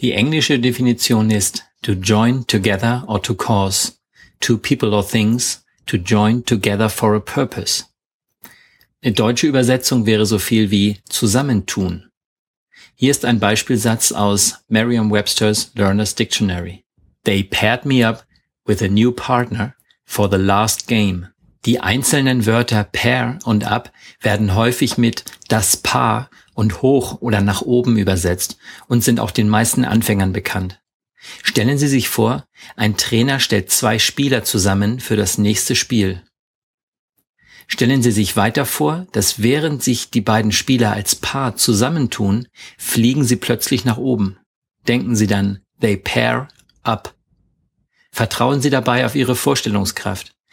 Die englische Definition ist to join together or to cause two people or things to join together for a purpose. Eine deutsche Übersetzung wäre so viel wie zusammentun. Hier ist ein Beispielsatz aus Merriam-Webster's Learner's Dictionary. They paired me up with a new partner for the last game. Die einzelnen Wörter pair und up werden häufig mit das Paar und hoch oder nach oben übersetzt und sind auch den meisten Anfängern bekannt. Stellen Sie sich vor, ein Trainer stellt zwei Spieler zusammen für das nächste Spiel. Stellen Sie sich weiter vor, dass während sich die beiden Spieler als Paar zusammentun, fliegen sie plötzlich nach oben. Denken Sie dann, they pair up. Vertrauen Sie dabei auf Ihre Vorstellungskraft.